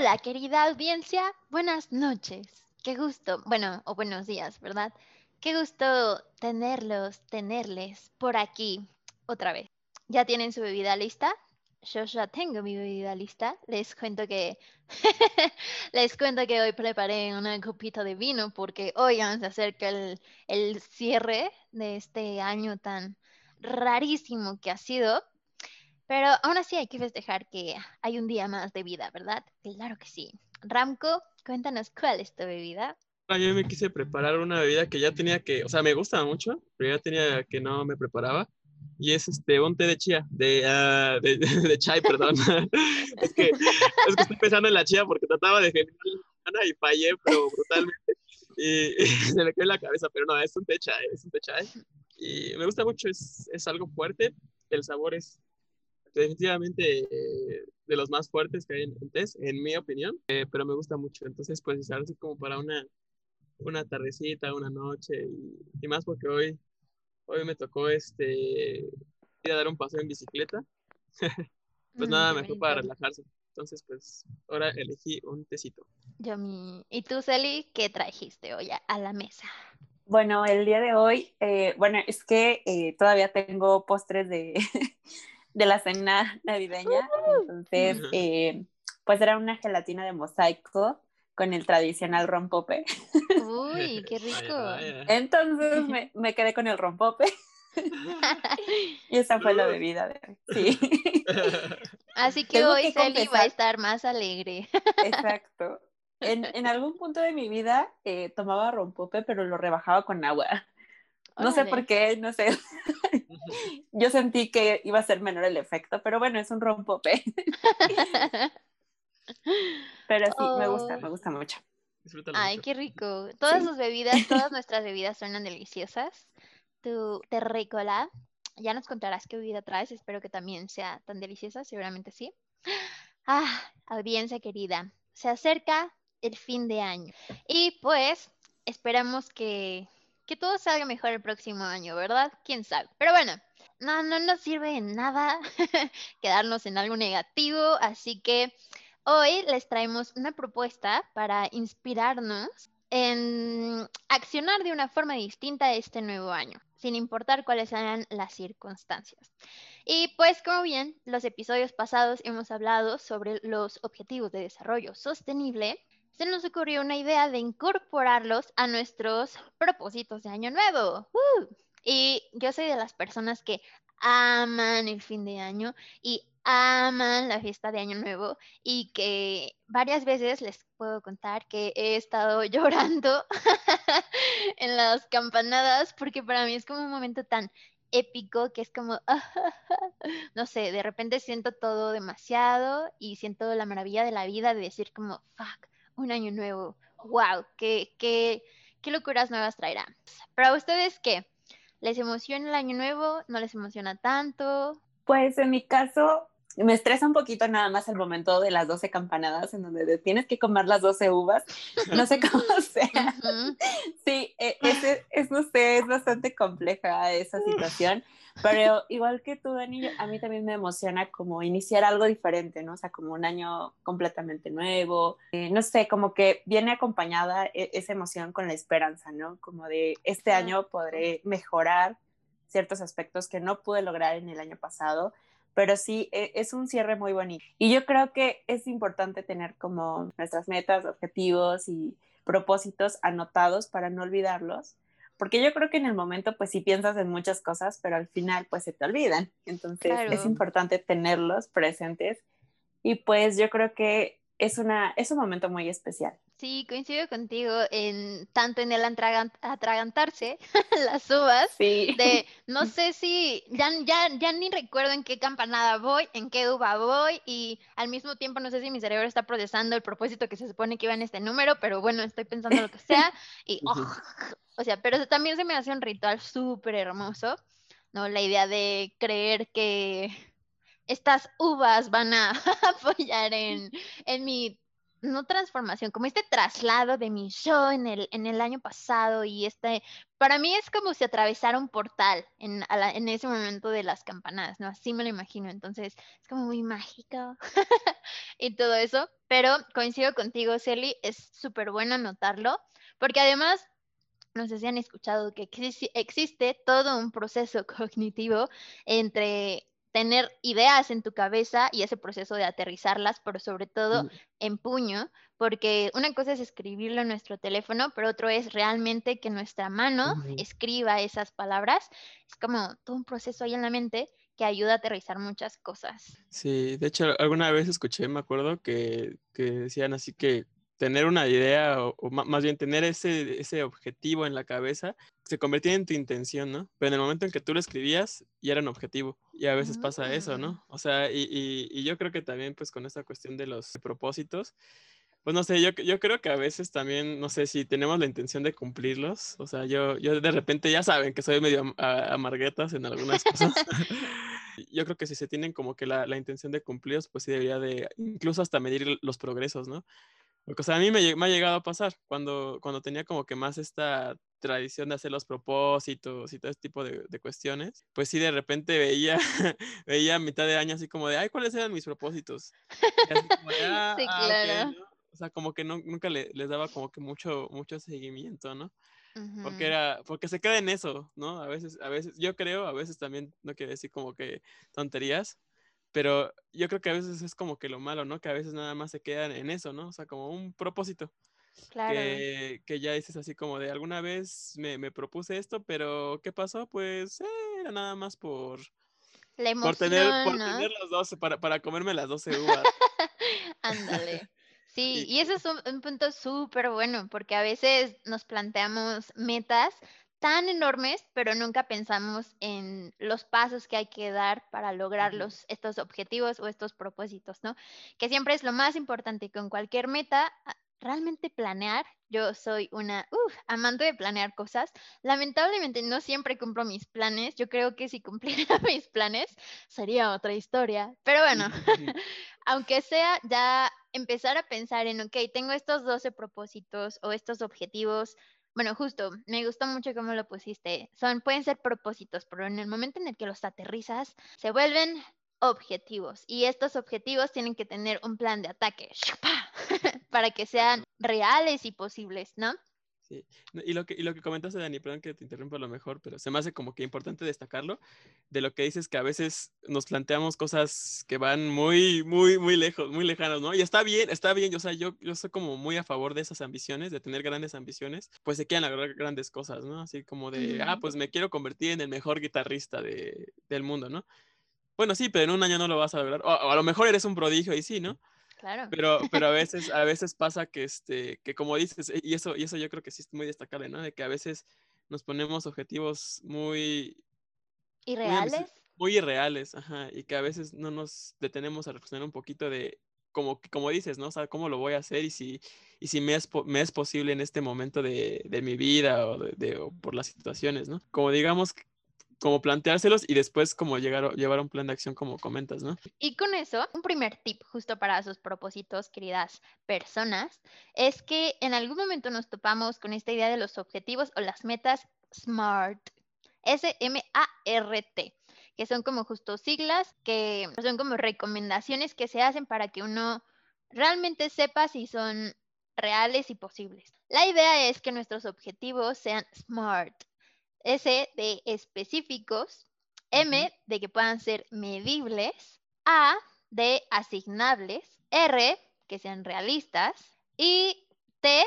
Hola, querida audiencia, buenas noches. Qué gusto, bueno, o buenos días, ¿verdad? Qué gusto tenerlos, tenerles por aquí otra vez. ¿Ya tienen su bebida lista? Yo ya tengo mi bebida lista. Les cuento que les cuento que hoy preparé una copita de vino porque hoy se acerca el, el cierre de este año tan rarísimo que ha sido. Pero aún así hay que festejar que hay un día más de vida, ¿verdad? Claro que sí. Ramco, cuéntanos cuál es tu bebida. Ah, Yo me quise preparar una bebida que ya tenía que, o sea, me gusta mucho, pero ya tenía que no me preparaba. Y es este, un té de chía, de, ah, de, de chai, perdón. es, que, es que estoy pensando en la chía porque trataba de generar y fallé, pero brutalmente. Y, se me quedó la cabeza, pero no, es un té chai, es un té chai. Y me gusta mucho, es, es algo fuerte, el sabor es definitivamente eh, de los más fuertes que hay en, en tés, en mi opinión, eh, pero me gusta mucho. Entonces, pues, es así como para una, una tardecita, una noche, y, y más porque hoy, hoy me tocó este, ir a dar un paseo en bicicleta. pues Mm, nada, mejor para relajarse. Entonces, pues, ahora elegí un tecito. Yo mi... ¿Y tú, Celi, qué trajiste hoy a, a la mesa? Bueno, el día de hoy, eh, bueno, es que eh, todavía tengo postres de, de la cena navideña, entonces, eh, pues era una gelatina de mosaico con el tradicional rompope. Uy, qué rico. vaya. Entonces me, me quedé con el rompope y esa fue la bebida de hoy. Sí, Así que Tengo hoy Celi va a estar más alegre. exacto. En, en algún punto de mi vida eh, tomaba rompope, pero lo rebajaba con agua. No sé por qué, no sé. Yo sentí que iba a ser menor el efecto, pero bueno, es un rompope. Pero sí, me gusta, Oh. me gusta mucho. Disfrútalo Ay, mucho. qué rico. Todas Sí. sus bebidas, todas nuestras bebidas suenan deliciosas. Tu terrícola, ya nos contarás qué bebida traes. Espero que también sea tan deliciosa, seguramente sí. Ah, audiencia querida, se acerca el fin de año y pues esperamos que, que todo salga mejor el próximo año, ¿verdad? ¿Quién sabe? Pero bueno, no, no nos sirve en nada quedarnos en algo negativo, así que Hoy les traemos una propuesta para inspirarnos en accionar de una forma distinta este nuevo año, sin importar cuáles sean las circunstancias. Y pues como bien, los episodios pasados hemos hablado sobre los objetivos de desarrollo sostenible, se nos ocurrió una idea de incorporarlos a nuestros propósitos de año nuevo. ¡Uh! Y yo soy de las personas que aman el fin de año y aman la fiesta de año nuevo y que varias veces les puedo contar que he estado llorando en las campanadas porque para mí es como un momento tan épico que es como, no sé, de repente siento todo demasiado y siento la maravilla de la vida de decir como, fuck, un año nuevo, wow, qué, qué, qué locuras nuevas traerá. Para ustedes, ¿qué? ¿Les emociona el año nuevo? ¿No les emociona tanto? Pues en mi caso, me estresa un poquito nada más el momento de las 12 campanadas en donde tienes que comer las 12 uvas. No sé cómo sea. Sí, e- ese, es, no sé, es bastante compleja esa situación, pero igual que tú, Dani, a mí también me emociona como iniciar algo diferente, ¿no? O sea, como un año completamente nuevo, eh, no sé, como que viene acompañada e- esa emoción con la esperanza, ¿no? Como de este año podré mejorar ciertos aspectos que no pude lograr en el año pasado, pero sí e- es un cierre muy bonito. Y yo creo que es importante tener como nuestras metas, objetivos y propósitos anotados para no olvidarlos, porque yo creo que en el momento pues sí piensas en muchas cosas, pero al final pues se te olvidan. Entonces Claro. es importante tenerlos presentes y pues yo creo que es, una, es un momento muy especial. Sí, coincido contigo en tanto en el atragan- atragantarse las uvas, Sí. de no sé si ya, ya, ya ni recuerdo en qué campanada voy, en qué uva voy, y al mismo tiempo no sé si mi cerebro está procesando el propósito que se supone que iba en este número, pero bueno, estoy pensando lo que sea, y Ujú. o sea, pero también se me hace un ritual súper hermoso, ¿no? La idea de creer que estas uvas van a apoyar en, en mi, no transformación, como este traslado de mi yo en el, en el año pasado y este, para mí es como si atravesara un portal en, en ese momento de las campanadas, ¿no? Así me lo imagino, entonces es como muy mágico y todo eso, pero coincido contigo, Celi, es súper bueno anotarlo, porque además no sé si han escuchado que exi- existe todo un proceso cognitivo entre tener ideas en tu cabeza y ese proceso de aterrizarlas, pero sobre todo en puño, porque una cosa es escribirlo en nuestro teléfono, pero otro es realmente que nuestra mano escriba esas palabras. Es como todo un proceso ahí en la mente que ayuda a aterrizar muchas cosas. Sí, de hecho, alguna vez escuché, me acuerdo, que, que decían así que tener una idea, o, o más bien tener ese, ese objetivo en la cabeza, se convertía en tu intención, ¿no? Pero en el momento en que tú lo escribías, ya era un objetivo. Y a veces pasa eso, Mm. ¿no? O sea, y, y- y yo creo que también, pues, con esta cuestión de los propósitos, pues no sé, yo, yo creo que a veces también, no sé si tenemos la intención de cumplirlos. O sea, yo, yo de repente ya saben que soy medio am- amarguetas en algunas cosas. yo creo que si se tienen como que la, la intención de cumplirlos, pues sí debería de incluso hasta medir los progresos, ¿no? O sea, a mí me, me ha llegado a pasar cuando, cuando tenía como que más esta tradición de hacer los propósitos y todo ese tipo de, de cuestiones, pues sí de repente veía, veía a mitad de año así como de, ay, ¿cuáles eran mis propósitos? Y así como de, "Ah, Sí, ah, ok", claro. ¿no? O sea, como que no, nunca le- les daba como que mucho, mucho seguimiento, ¿no? Porque era, porque se queda en eso, ¿no? A veces, a veces, yo creo, a veces también, no quiero decir como que tonterías, pero yo creo que a veces es como que lo malo, ¿no? Que a veces nada más se quedan en eso, ¿no? O sea, como un propósito, Claro. que, que ya dices así como de alguna vez me, me propuse esto, pero ¿qué pasó? Pues eh, era nada más por, La por tener, por emoción, ¿no? tener las 12, para, para comerme las 12 uvas. Ándale. Sí, Y- y ese es un, un punto súper bueno, porque a veces nos planteamos metas tan enormes, pero nunca pensamos en los pasos que hay que dar para lograr los, estos objetivos o estos propósitos, ¿no? Que siempre es lo más importante con cualquier meta, a- realmente planear. Yo soy una uf, amante de planear cosas. Lamentablemente no siempre cumplo mis planes. Yo creo que si cumpliera mis planes sería otra historia. Pero bueno, aunque sea ya empezar a pensar en, ok, tengo estos 12 propósitos o estos objetivos. Bueno, justo, me gustó mucho cómo lo pusiste. Son, pueden ser propósitos, pero en el momento en el que los aterrizas, se vuelven objetivos. Y estos objetivos tienen que tener un plan de ataque para que sean reales y posibles, ¿no? Sí. No, Y lo que, y lo que comentaste, Dani, perdón que te interrumpa a lo mejor, pero se me hace como que importante destacarlo, de lo que dices que a veces nos planteamos cosas que van muy, muy, muy lejos, muy lejanos, ¿no? Y está bien, está bien, o sea, yo, yo soy como muy a favor de esas ambiciones, de tener grandes ambiciones, pues se quieren lograr grandes cosas, ¿no? Así como de, ah, pues me quiero convertir en el mejor guitarrista de, del mundo, ¿no? Bueno, sí, pero en un año no lo vas a lograr, o, o a lo mejor eres un prodigio y sí, ¿no? Claro. Pero, pero a veces, a veces pasa que, este, que como dices, y eso, y eso yo creo que sí es muy destacable, ¿no? De que a veces nos ponemos objetivos muy, ¿Y muy, irreales, ajá, y que a veces no nos detenemos a reflexionar un poquito de, como, como dices, ¿no? O sea, ¿cómo lo voy a hacer? Y si, y si me, es, me es posible en este momento de, de mi vida o, de, de- o por las situaciones, ¿no? Como digamos, como planteárselos y después como llegar, llevar un plan de acción como comentas, ¿no? Y con eso, un primer tip justo para sus propósitos, queridas personas, es que en algún momento nos topamos con esta idea de los objetivos o las metas SMART. S-M-A-R-T, que son como justo siglas, que son como recomendaciones que se hacen para que uno realmente sepa si son reales y posibles. La idea es que nuestros objetivos sean SMART. S de específicos, M de que puedan ser medibles, A de asignables, R que sean realistas y T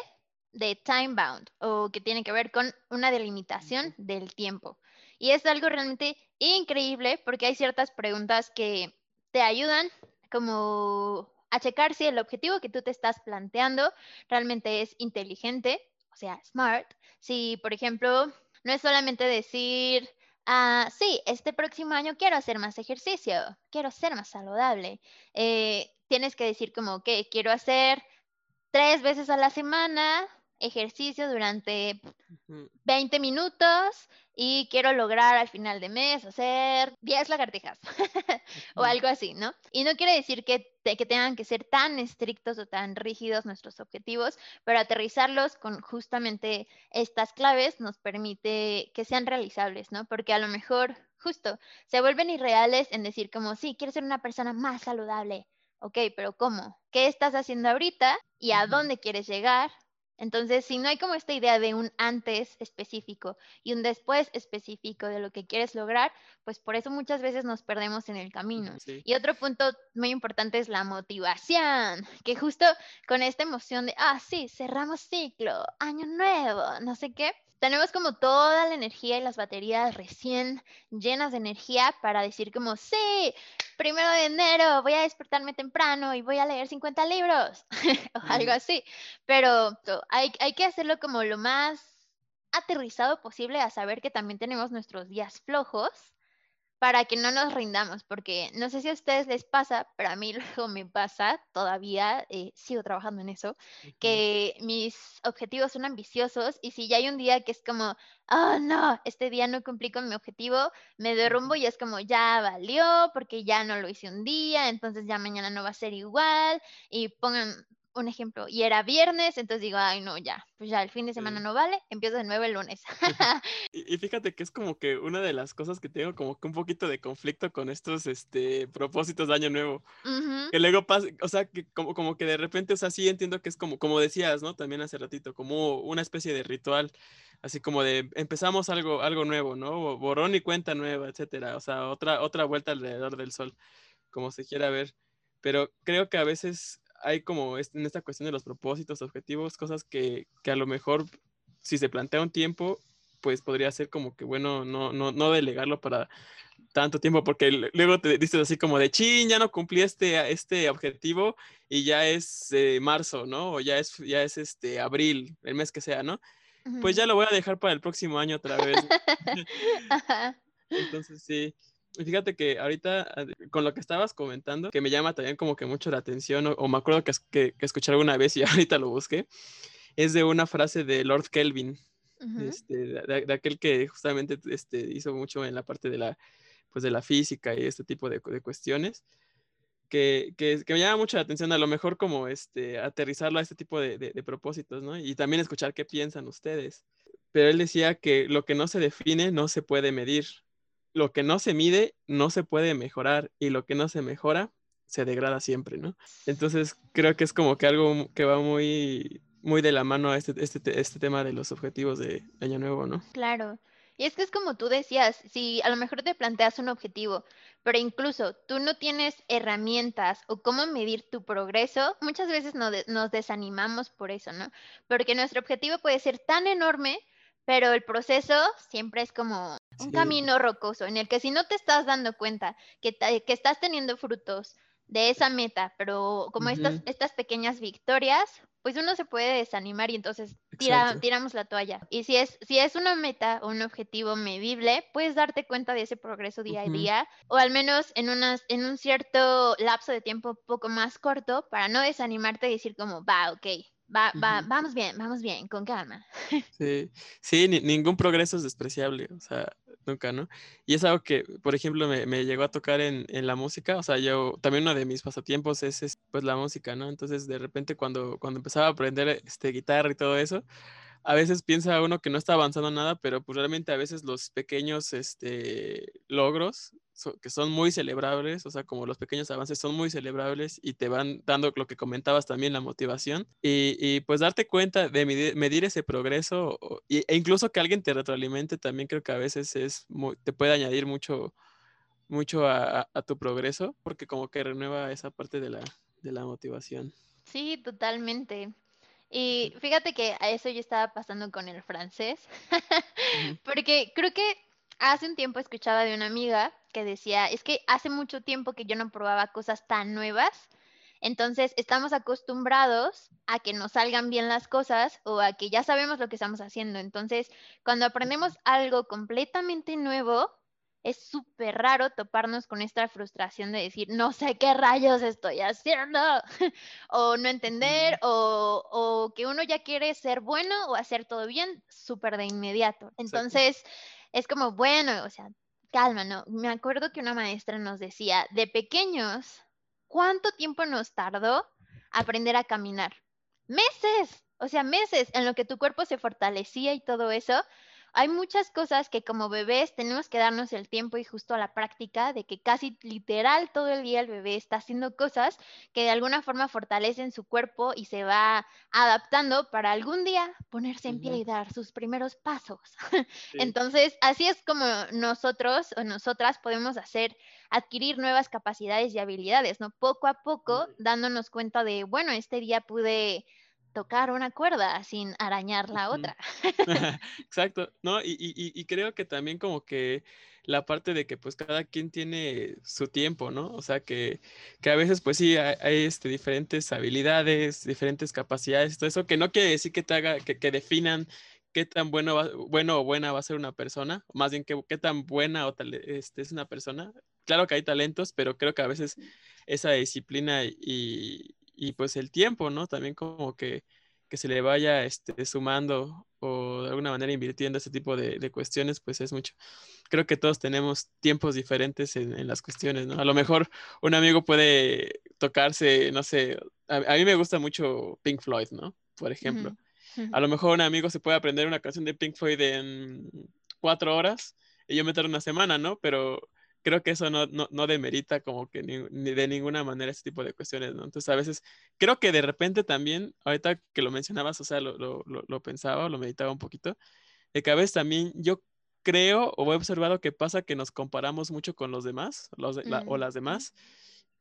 de time bound o que tiene que ver con una delimitación del tiempo. Y es algo realmente increíble porque hay ciertas preguntas que te ayudan como a checar si el objetivo que tú te estás planteando realmente es inteligente, o sea, smart. Si, por ejemplo, no es solamente decir, ah, sí, este próximo año quiero hacer más ejercicio, quiero ser más saludable. Eh, tienes que decir como que quiero hacer tres veces a la semana ejercicio durante Ujú. 20 minutos y quiero lograr al final de mes hacer 10 lagartijas o algo así, ¿no? Y no quiere decir que, te- que tengan que ser tan estrictos o tan rígidos nuestros objetivos, pero aterrizarlos con justamente estas claves nos permite que sean realizables, ¿no? Porque a lo mejor justo se vuelven irreales en decir como, sí, quiero ser una persona más saludable. Ok, pero ¿cómo? ¿Qué estás haciendo ahorita y a dónde quieres llegar? Entonces, si no hay como esta idea de un antes específico y un después específico de lo que quieres lograr, pues por eso muchas veces nos perdemos en el camino. Sí. Y otro punto muy importante es la motivación, que justo con esta emoción de, ah, sí, cerramos ciclo, año nuevo, no sé qué, tenemos como toda la energía y las baterías recién llenas de energía para decir como, sí, primero de enero voy a despertarme temprano y voy a leer 50 libros o algo así. Pero hay, hay que hacerlo como lo más aterrizado posible a saber que también tenemos nuestros días flojos para que no nos rindamos, porque no sé si a ustedes les pasa, pero a mí luego me pasa, todavía eh, sigo trabajando en eso, que mis objetivos son ambiciosos y si ya hay un día que es como, oh no, este día no cumplí con mi objetivo, me derrumbo y es como, ya valió, porque ya no lo hice un día, entonces ya mañana no va a ser igual y pongan un ejemplo, y era viernes, entonces digo, ay no, ya, pues ya el fin de semana Sí. no vale, empiezo de nuevo el lunes. Y, y fíjate que es como que una de las cosas que tengo como que un poquito de conflicto con estos este propósitos de año nuevo. Ujú, Que luego pasa, o sea, que como, como que de repente, o sea, sí entiendo que es como, como decías, ¿no? También hace ratito, como una especie de ritual, así como de empezamos algo, algo nuevo, ¿no? Bo- Borrón y cuenta nueva, etcétera. O sea, otra, otra vuelta alrededor del sol, como se quiera ver. Pero creo que a veces hay como es- en esta cuestión de los propósitos, objetivos, cosas que, que a lo mejor si se plantea un tiempo, pues podría ser como que bueno, no, no, no delegarlo para tanto tiempo, porque luego te dices así como de, chin, ya no cumplí este, este objetivo y ya es eh, marzo, ¿no? O ya es, ya es este abril, el mes que sea, ¿no? Pues ya lo voy a dejar para el próximo año otra vez. Entonces sí. Fíjate que ahorita ah, con lo que estabas comentando, que me llama también como que mucho la atención, o, o me acuerdo que, que, que escuché alguna vez y ahorita lo busqué, es de una frase de Lord Kelvin, Ujú. este, de, de- aquel que justamente este, hizo mucho en la parte de la, pues de la física y este tipo de, de cuestiones, que, que, que me llama mucho la atención, a lo mejor como este, aterrizarlo a este tipo de, de- de propósitos, ¿no? Y también escuchar qué piensan ustedes. Pero él decía que lo que no se define no se puede medir, lo que no se mide no se puede mejorar y lo que no se mejora se degrada siempre, ¿no? Entonces creo que es como que algo que va muy, muy de la mano a este, este, te- este tema de los objetivos de Año Nuevo, ¿no? Claro. Y es que es como tú decías, si a lo mejor te planteas un objetivo, pero incluso tú no tienes herramientas o cómo medir tu progreso, muchas veces no de- nos desanimamos por eso, ¿no? Porque nuestro objetivo puede ser tan enorme, pero el proceso siempre es como un Sí. camino rocoso en el que si no te estás dando cuenta que, que estás teniendo frutos de esa meta, pero como estas, estas pequeñas victorias, pues uno se puede desanimar y entonces tira- tiramos la toalla. Y si es, si es una meta o un objetivo medible, puedes darte cuenta de ese progreso día a día, o al menos en, unas, en un cierto lapso de tiempo poco más corto, para no desanimarte y decir como, va, ok, va, va, vamos bien, vamos bien, con calma. Sí, sí, ni- ningún progreso es despreciable, o sea, nunca, ¿no? Y es algo que, por ejemplo, me, me llegó a tocar en, en la música, o sea, yo, también uno de mis pasatiempos es, es, pues la música, ¿no? Entonces, de repente, cuando, cuando empezaba a aprender este, guitarra y todo eso, a veces piensa uno que no está avanzando nada, pero pues realmente a veces los pequeños este, logros que son muy celebrables, o sea, como los pequeños avances son muy celebrables y te van dando lo que comentabas también, la motivación y, pues darte cuenta de medir, ese progreso y- e incluso que alguien te retroalimente también creo que a veces es muy- te puede añadir mucho, mucho a- a tu progreso porque como que renueva esa parte de la, de la motivación. Sí, totalmente. Y fíjate que a eso yo estaba pasando con el francés, porque creo que hace un tiempo escuchaba de una amiga que decía, es que hace mucho tiempo que yo no probaba cosas tan nuevas Entonces, estamos acostumbrados a que nos salgan bien las cosas o a que ya sabemos lo que estamos haciendo. Entonces, cuando aprendemos algo completamente nuevo, es súper raro toparnos con esta frustración de decir, no sé qué rayos estoy haciendo, o no entender, o, o, que uno ya quiere ser bueno o hacer todo bien súper de inmediato. Entonces, es como, bueno, o sea, calma, ¿no? Me acuerdo que una maestra nos decía, de pequeños, ¿cuánto tiempo nos tardó aprender a caminar? Meses, o sea, meses en lo que tu cuerpo se fortalecía y todo eso hay muchas cosas que como bebés tenemos que darnos el tiempo y justo a la práctica de que casi literal todo el día el bebé está haciendo cosas que de alguna forma fortalecen su cuerpo y se va adaptando para algún día ponerse en pie y dar sus primeros pasos. Entonces, así es como nosotros o nosotras podemos hacer adquirir nuevas capacidades y habilidades, ¿no? Poco a poco dándonos cuenta de, bueno, este día pude tocar una cuerda sin arañar la otra. Exacto, ¿no? Y, y, creo que también como que la parte de que pues cada quien tiene su tiempo, ¿no? O sea que, que a veces pues sí hay, este, diferentes habilidades, diferentes capacidades, todo eso, que no quiere decir que te haga, que, que definan qué tan bueno, bueno o buena va a ser una persona, más bien qué, qué tan buena o tal, este, es una persona. Claro que hay talentos, pero creo que a veces esa disciplina y, y pues el tiempo, ¿no? También como que, que se le vaya este, sumando o de alguna manera invirtiendo ese tipo de, de, cuestiones, pues es mucho. Creo que todos tenemos tiempos diferentes en, en, las cuestiones, ¿no? A lo mejor un amigo puede tocarse, no sé, a, a mí me gusta mucho Pink Floyd, ¿no? Por ejemplo. A lo mejor un amigo se puede aprender una canción de Pink Floyd en cuatro horas y yo meter una semana, ¿no? Pero creo que eso no, no, no demerita como que ni, de ninguna manera ese tipo de cuestiones, ¿no? Entonces a veces creo que de repente también, ahorita que lo mencionabas, o sea, lo, lo, lo pensaba, lo meditaba un poquito, de que a veces también yo creo o he observado que pasa que nos comparamos mucho con los demás los o las demás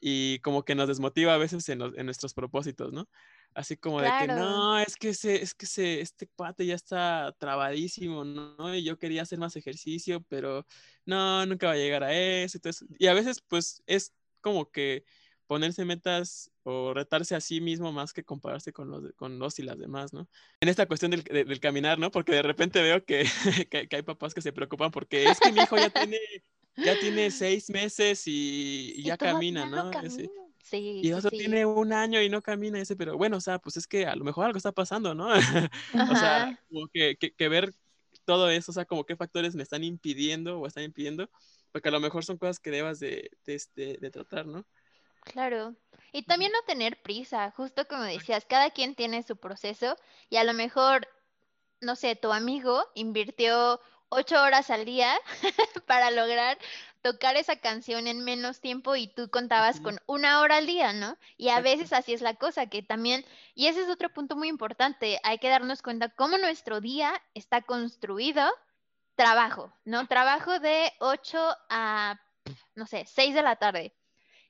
y como que nos desmotiva a veces en, en nuestros propósitos, ¿no? Así como de que no, es que ese, es que ese, este cuate ya está trabadísimo, ¿no? Y yo quería hacer más ejercicio, pero no, nunca va a llegar a eso. Entonces, y a veces, pues, es como que ponerse metas o retarse a sí mismo más que compararse con los, con los y las demás, ¿no? En esta cuestión del, del caminar, ¿no? Porque de repente veo que, que, que, hay papás que se preocupan porque es que mi hijo ya tiene, ya tiene seis meses y, y ya camina, ¿no? Sí, y otro tiene un año y no camina ese, pero bueno, o sea, pues es que a lo mejor algo está pasando, ¿no? o sea, como que, que, ver todo eso, o sea, como qué factores me están impidiendo o están impidiendo, porque a lo mejor son cosas que debas de, de, este, de tratar, ¿no? Claro. Y también no tener prisa, justo como decías, cada quien tiene su proceso y a lo mejor, no sé, tu amigo invirtió ocho horas al día para lograr tocar esa canción en menos tiempo y tú contabas con una hora al día, ¿no? Y a veces así es la cosa, que también, y ese es otro punto muy importante, hay que darnos cuenta cómo nuestro día está construido, trabajo, ¿no? Trabajo de 8 a, no sé, 6 de la tarde.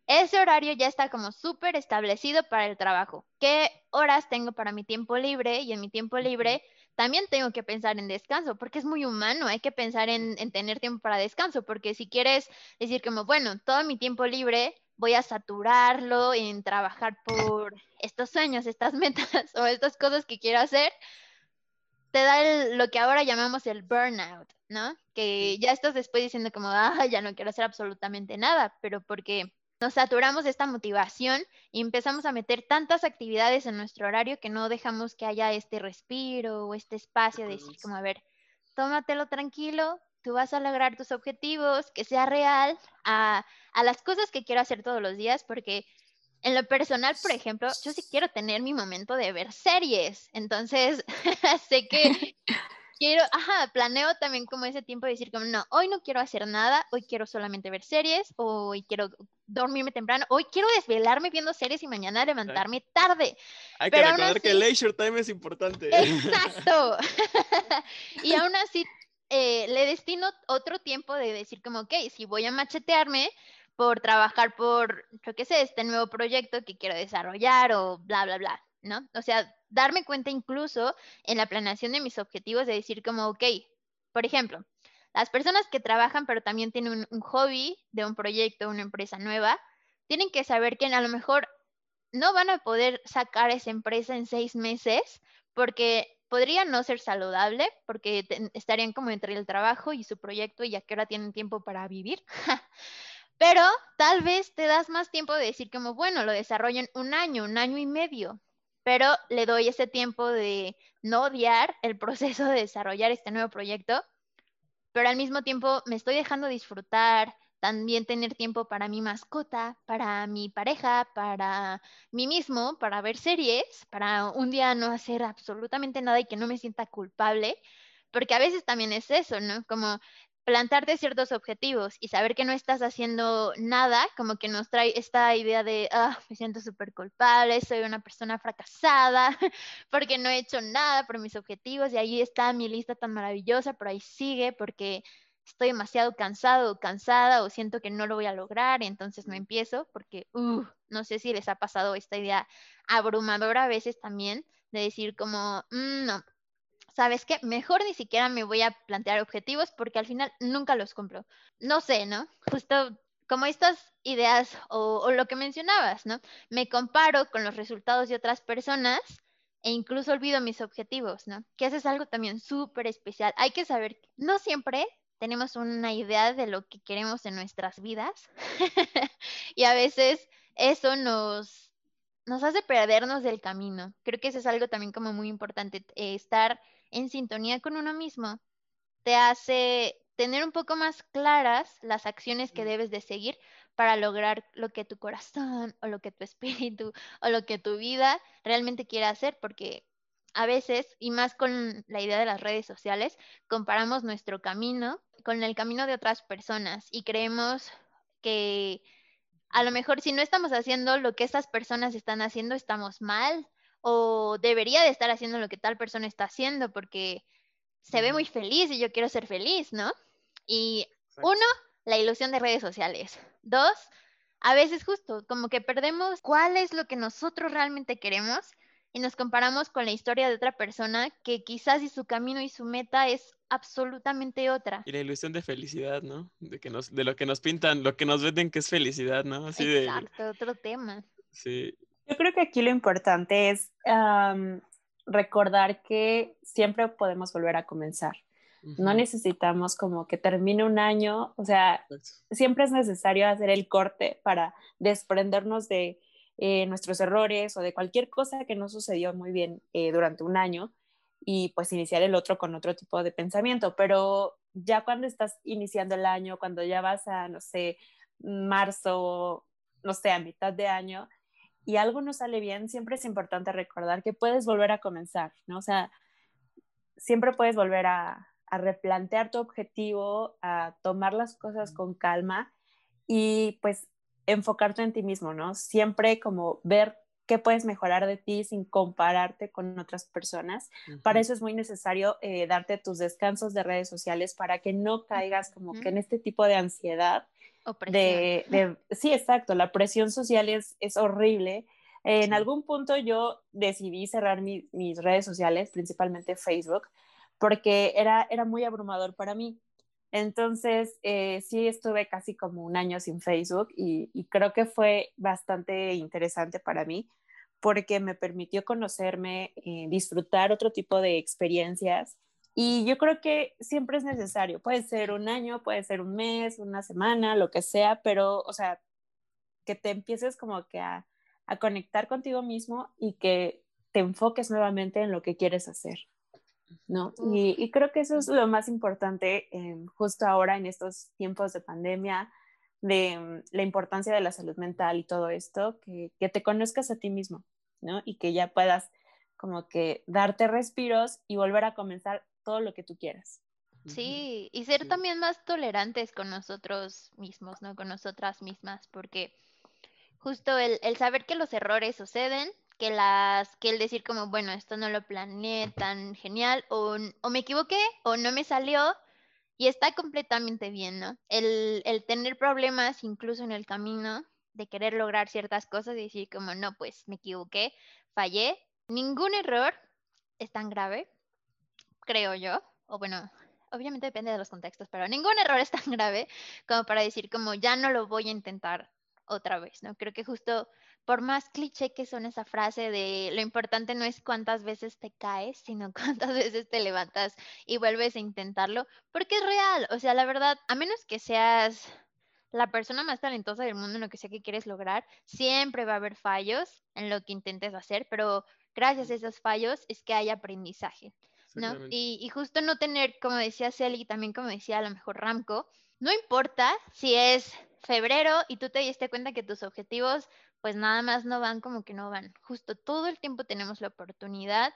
Ese horario ya está como súper establecido para el trabajo. ¿Qué horas tengo para mi tiempo libre? Y en mi tiempo libre también tengo que pensar en descanso, porque es muy humano, hay que pensar en, tener tiempo para descanso, porque si quieres decir como, bueno, todo mi tiempo libre voy a saturarlo en trabajar por estos sueños, estas metas o estas cosas que quiero hacer, te da lo que ahora llamamos el burnout, ¿no? Que ya estás después diciendo como, ah, ya no quiero hacer absolutamente nada, pero porque nos saturamos esta motivación y empezamos a meter tantas actividades en nuestro horario que no dejamos que haya este respiro o este espacio de decir como, a ver, tómatelo tranquilo, tú vas a lograr tus objetivos, que sea real a, a las cosas que quiero hacer todos los días, porque en lo personal, por ejemplo, yo sí quiero tener mi momento de ver series. Entonces, sé que quiero, ajá, planeo también como ese tiempo de decir como, no, hoy no quiero hacer nada, hoy quiero solamente ver series, hoy quiero dormirme temprano, hoy quiero desvelarme viendo series y mañana levantarme tarde. Hay que recordar que el leisure time es importante. Exacto. y aún así eh, le destino otro tiempo de decir como, ok, si voy a machetearme por trabajar por, yo qué sé, este nuevo proyecto que quiero desarrollar o bla, bla, bla, ¿no? O sea, darme cuenta incluso en la planeación de mis objetivos de decir como, ok, por ejemplo, las personas que trabajan pero también tienen un, hobby de un proyecto, una empresa nueva, tienen que saber que a lo mejor no van a poder sacar esa empresa en seis meses porque podría no ser saludable, porque estarían como entre el trabajo y su proyecto y a qué hora tienen tiempo para vivir. Pero tal vez te das más tiempo de decir como, bueno, lo desarrollo en un año, un año y medio, pero le doy ese tiempo de no odiar el proceso de desarrollar este nuevo proyecto, pero al mismo tiempo me estoy dejando disfrutar, también tener tiempo para mi mascota, para mi pareja, para mí mismo, para ver series, para un día no hacer absolutamente nada y que no me sienta culpable, porque a veces también es eso, ¿no? Como plantarte ciertos objetivos y saber que no estás haciendo nada, como que nos trae esta idea de, ah, me siento súper culpable, soy una persona fracasada, porque no he hecho nada por mis objetivos y ahí está mi lista tan maravillosa, pero ahí sigue porque estoy demasiado cansado o cansada o siento que no lo voy a lograr, y entonces no empiezo porque, uh, no sé si les ha pasado esta idea abrumadora a veces también de decir como, "Mm, no, ¿sabes qué? Mejor ni siquiera me voy a plantear objetivos porque al final nunca los cumplo. No sé, ¿no? Justo como estas ideas o, lo que mencionabas, ¿no? Me comparo con los resultados de otras personas e incluso olvido mis objetivos, ¿no? Que eso es algo también súper especial. Hay que saber, que no siempre tenemos una idea de lo que queremos en nuestras vidas y a veces eso nos, nos hace perdernos del camino. Creo que eso es algo también como muy importante, eh, estar en sintonía con uno mismo te hace tener un poco más claras las acciones que debes de seguir para lograr lo que tu corazón o lo que tu espíritu o lo que tu vida realmente quiere hacer, porque a veces, y más con la idea de las redes sociales, comparamos nuestro camino con el camino de otras personas y creemos que a lo mejor si no estamos haciendo lo que estas personas están haciendo, estamos mal o debería de estar haciendo lo que tal persona está haciendo porque se ve muy feliz y yo quiero ser feliz, ¿no? Y uno, la ilusión de redes sociales. Dos, a veces justo como que perdemos cuál es lo que nosotros realmente queremos y nos comparamos con la historia de otra persona que quizás y su camino y su meta es absolutamente otra. Y la ilusión de felicidad, ¿no? De que nos, de lo que nos pintan, lo que nos venden que es felicidad, ¿no? Así de. Exacto, otro tema. Sí. Yo creo que aquí lo importante es am, recordar que siempre podemos volver a comenzar. No Ujú, necesitamos como que termine un año, o sea, siempre es necesario hacer el corte para desprendernos de eh, nuestros errores o de cualquier cosa que no sucedió muy bien eh, durante un año y pues iniciar el otro con otro tipo de pensamiento. Pero ya cuando estás iniciando el año, cuando ya vas a, no sé, marzo, no sé, a mitad de año y algo no sale bien, siempre es importante recordar que puedes volver a comenzar, ¿no? O sea, siempre puedes volver a, a replantear tu objetivo, a tomar las cosas con calma y pues enfocarte en ti mismo, ¿no? Siempre como ver qué puedes mejorar de ti sin compararte con otras personas. Para eso es muy necesario eh, darte tus descansos de redes sociales para que no caigas como que en este tipo de ansiedad. De, de- sí, exacto, la presión social es, es horrible. En Sí. algún punto yo decidí cerrar mi- mis redes sociales, principalmente Facebook, porque era, era muy abrumador para mí. Entonces, eh, sí estuve casi como un año sin Facebook y, y creo que fue bastante interesante para mí porque me permitió conocerme, eh, disfrutar otro tipo de experiencias y yo creo que siempre es necesario. Puede ser un año, puede ser un mes, una semana, lo que sea, pero, o sea, que te empieces como que a, a conectar contigo mismo y que te enfoques nuevamente en lo que quieres hacer. ¿no? Y, y creo que eso es lo más importante eh, justo ahora en estos tiempos de pandemia, de mm, la importancia de la salud mental y todo esto, que, que te conozcas a ti mismo, ¿no? Y que ya puedas como que darte respiros y volver a comenzar todo lo que tú quieras. Sí, y ser Sí. también más tolerantes con nosotros mismos, ¿no? Con nosotras mismas, porque justo el, el saber que los errores suceden, que las, que el decir como, bueno, esto no lo planeé tan genial, o, o me equivoqué, o no me salió, y está completamente bien, ¿no? El, el tener problemas incluso en el camino de querer lograr ciertas cosas y decir como, no, pues me equivoqué, fallé. Ningún error es tan grave, creo yo, o bueno, obviamente depende de los contextos, pero ningún error es tan grave como para decir como ya no lo voy a intentar otra vez, ¿no? Creo que justo por más cliché que son esa frase de lo importante no es cuántas veces te caes, sino cuántas veces te levantas y vuelves a intentarlo, porque es real. O sea, la verdad, a menos que seas la persona más talentosa del mundo en lo que sea que quieres lograr, siempre va a haber fallos en lo que intentes hacer, pero gracias a esos fallos es que hay aprendizaje, ¿no? Y, y justo no tener, como decía Celi, también como decía a lo mejor Ramco, no importa si es febrero y tú te diste cuenta que tus objetivos pues nada más no van como que no van. Justo todo el tiempo tenemos la oportunidad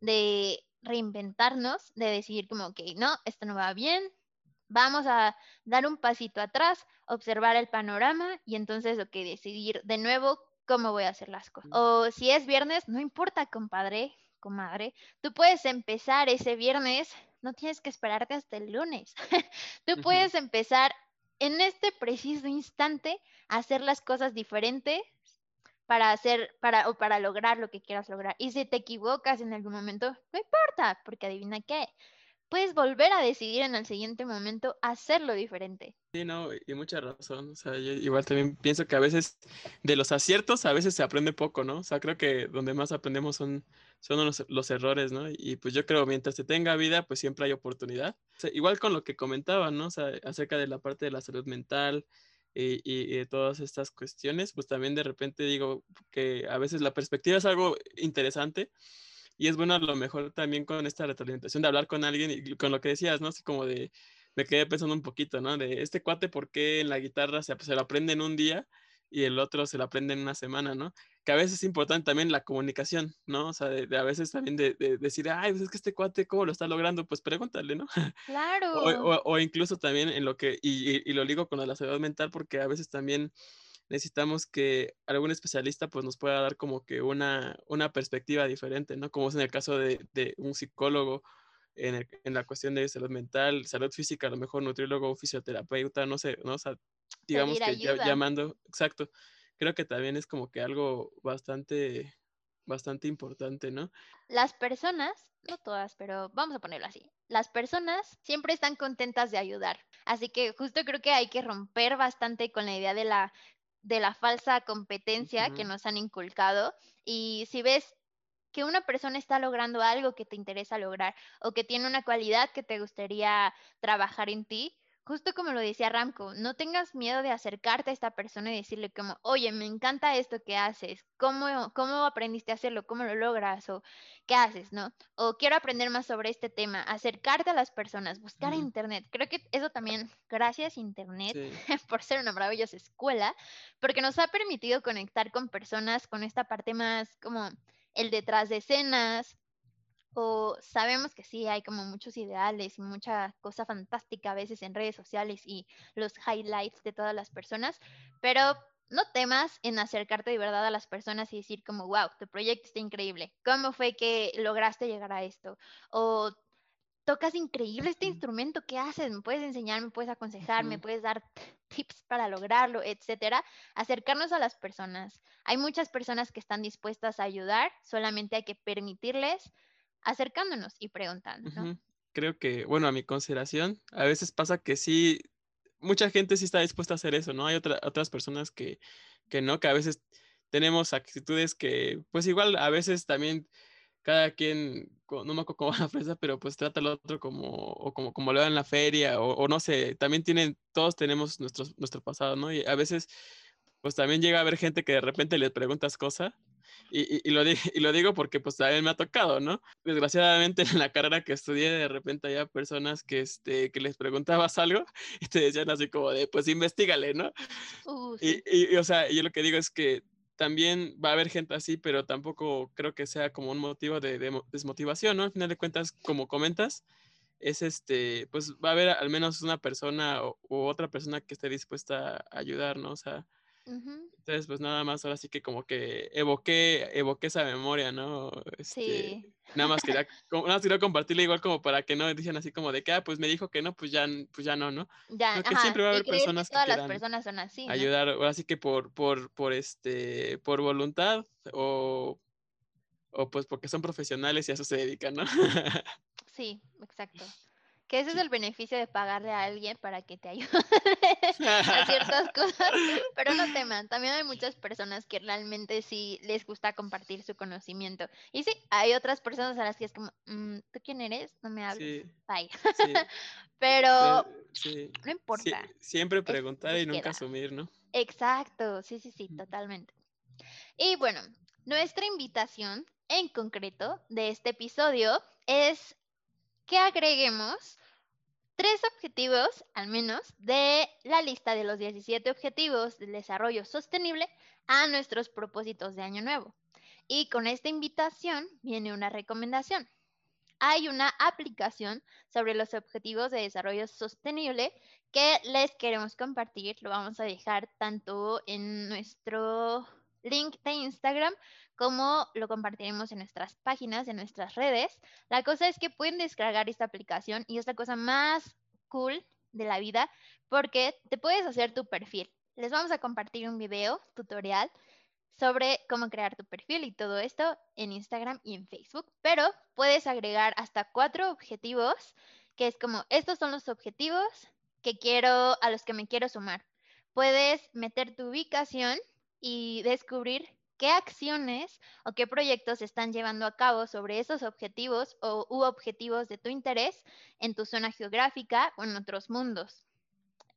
de reinventarnos, de decidir como que no, esto no va bien, vamos a dar un pasito atrás, observar el panorama y entonces lo que decidir de nuevo cómo voy a hacer las cosas. O si es viernes, no importa, compadre, comadre, tú puedes empezar ese viernes, no tienes que esperarte hasta el lunes. tú puedes empezar en este preciso instante a hacer las cosas diferentes para hacer para o para lograr lo que quieras lograr. Y si te equivocas en algún momento, no importa, porque adivina qué, puedes volver a decidir en el siguiente momento hacerlo diferente. Sí, no, y mucha razón. O sea, yo igual también pienso que a veces de los aciertos a veces se aprende poco, ¿no? O sea, creo que donde más aprendemos son, son los, los errores, ¿no? Y pues yo creo mientras se tenga vida, pues siempre hay oportunidad. Igual con lo que comentaba, ¿no? O sea, acerca de la parte de la salud mental y, y- y de todas estas cuestiones, pues también de repente digo que a veces la perspectiva es algo interesante. Y es bueno a lo mejor también con esta retroalimentación de hablar con alguien y con lo que decías, ¿no? Así como de, me quedé pensando un poquito, ¿no? De este cuate, ¿por qué en la guitarra se, se lo aprende en un día y el otro se lo aprende en una semana, ¿no? Que a veces es importante también la comunicación, ¿no? O sea, de, de a veces también de, de decir, ay, pues es que este cuate, ¿cómo lo está logrando? Pues pregúntale, ¿no? Claro. O, o- o incluso también en lo que, y, y- y lo digo con la salud mental, porque a veces también necesitamos que algún especialista pues nos pueda dar como que una, una perspectiva diferente, ¿no? Como es en el caso de, de un psicólogo en, el- en la cuestión de salud mental, salud física, a lo mejor nutriólogo, fisioterapeuta, no sé, ¿no? O sea, digamos que ya- llamando, exacto, creo que también es como que algo bastante, bastante importante, ¿no? Las personas, no todas, pero vamos a ponerlo así. Las personas siempre están contentas de ayudar. Así que justo creo que hay que romper bastante con la idea de la, de la falsa competencia que nos han inculcado. Y si ves que una persona está logrando algo que te interesa lograr o que tiene una cualidad que te gustaría trabajar en ti, justo como lo decía Ramco, no tengas miedo de acercarte a esta persona y decirle como, oye, me encanta esto que haces, ¿cómo, cómo aprendiste a hacerlo? ¿Cómo lo logras? ¿O qué haces? ¿No? O quiero aprender más sobre este tema, acercarte a las personas, buscar en internet. Creo que eso también, gracias internet, Sí. por ser una maravillosa escuela, porque nos ha permitido conectar con personas con esta parte más como el detrás de escenas, o sabemos que sí hay como muchos ideales y mucha cosa fantástica a veces en redes sociales y los highlights de todas las personas, pero no temas en acercarte de verdad a las personas y decir como, wow, tu proyecto está increíble, ¿cómo fue que lograste llegar a esto? O tocas increíble este instrumento, ¿qué haces? ¿Me puedes enseñar? ¿Me puedes aconsejar? ¿Me puedes dar tips para lograrlo? Etcétera. Acercarnos a las personas. Hay muchas personas que están dispuestas a ayudar, solamente hay que permitirles acercándonos y preguntando, ¿no? Creo que, bueno, a mi consideración, a veces pasa que sí, mucha gente sí está dispuesta a hacer eso, ¿no? Hay otra- otras personas que, que no, que a veces tenemos actitudes que, pues igual, a veces también cada quien, no me acuerdo cómo va la fresa, pero pues trata al otro como, o como, como lo da en la feria, o, o no sé, también tienen, todos tenemos nuestros, nuestro pasado, ¿no? Y a veces, pues también llega a haber gente que de repente le preguntas cosas, y, y- y lo, y lo digo porque pues también me ha tocado, ¿no? Desgraciadamente en la carrera que estudié, de repente había personas que, este, que les preguntabas algo y te decían así como de, pues investigale, ¿no? Uh, Y, sí. y- y, o sea, yo lo que digo es que también va a haber gente así, pero tampoco creo que sea como un motivo de, de mo- desmotivación, ¿no? Al final de cuentas, como comentas, es este, pues va a haber al menos una persona o, u otra persona que esté dispuesta a ayudar, ¿no? O sea, Entonces pues nada más ahora sí que como que evoqué, evoqué esa memoria, ¿no? Este, Sí. nada más quería, nada más quería compartirla igual como para que no dijeran así como de que, ah, pues me dijo que no, pues ya, pues ya no, ¿no? Ya, que ajá. siempre va a haber personas que todas las personas son así, ¿no? ayudar, ahora sí que por, por, por este, por voluntad o, o pues porque son profesionales y a eso se dedican, ¿no? Sí, exacto. Que ese es el beneficio de pagarle a alguien para que te ayude a ciertas cosas. Pero no teman, también hay muchas personas que realmente sí les gusta compartir su conocimiento. Y sí, hay otras personas a las que es como, "Mm, ¿tú quién eres? No me hables. Sí, Bye. sí. Pero sí. no importa. siempre preguntar y nunca asumir, ¿no? Exacto, sí, sí, sí, totalmente. Y bueno, nuestra invitación en concreto de este episodio es que agreguemos tres objetivos, al menos, de la lista de los 17 objetivos del desarrollo sostenible a nuestros propósitos de año nuevo. Y con esta invitación viene una recomendación. Hay una aplicación sobre los objetivos de desarrollo sostenible que les queremos compartir. Lo vamos a dejar tanto en nuestro link de Instagram como lo compartiremos en nuestras páginas, en nuestras redes. La cosa es que pueden descargar esta aplicación y es la cosa más cool de la vida porque te puedes hacer tu perfil. Les vamos a compartir un video tutorial sobre cómo crear tu perfil y todo esto en Instagram y en Facebook, pero puedes agregar hasta cuatro objetivos, que es como, estos son los objetivos que quiero, a los que me quiero sumar. Puedes meter tu ubicación y descubrir qué acciones o qué proyectos se están llevando a cabo sobre esos objetivos o u objetivos de tu interés en tu zona geográfica o en otros mundos.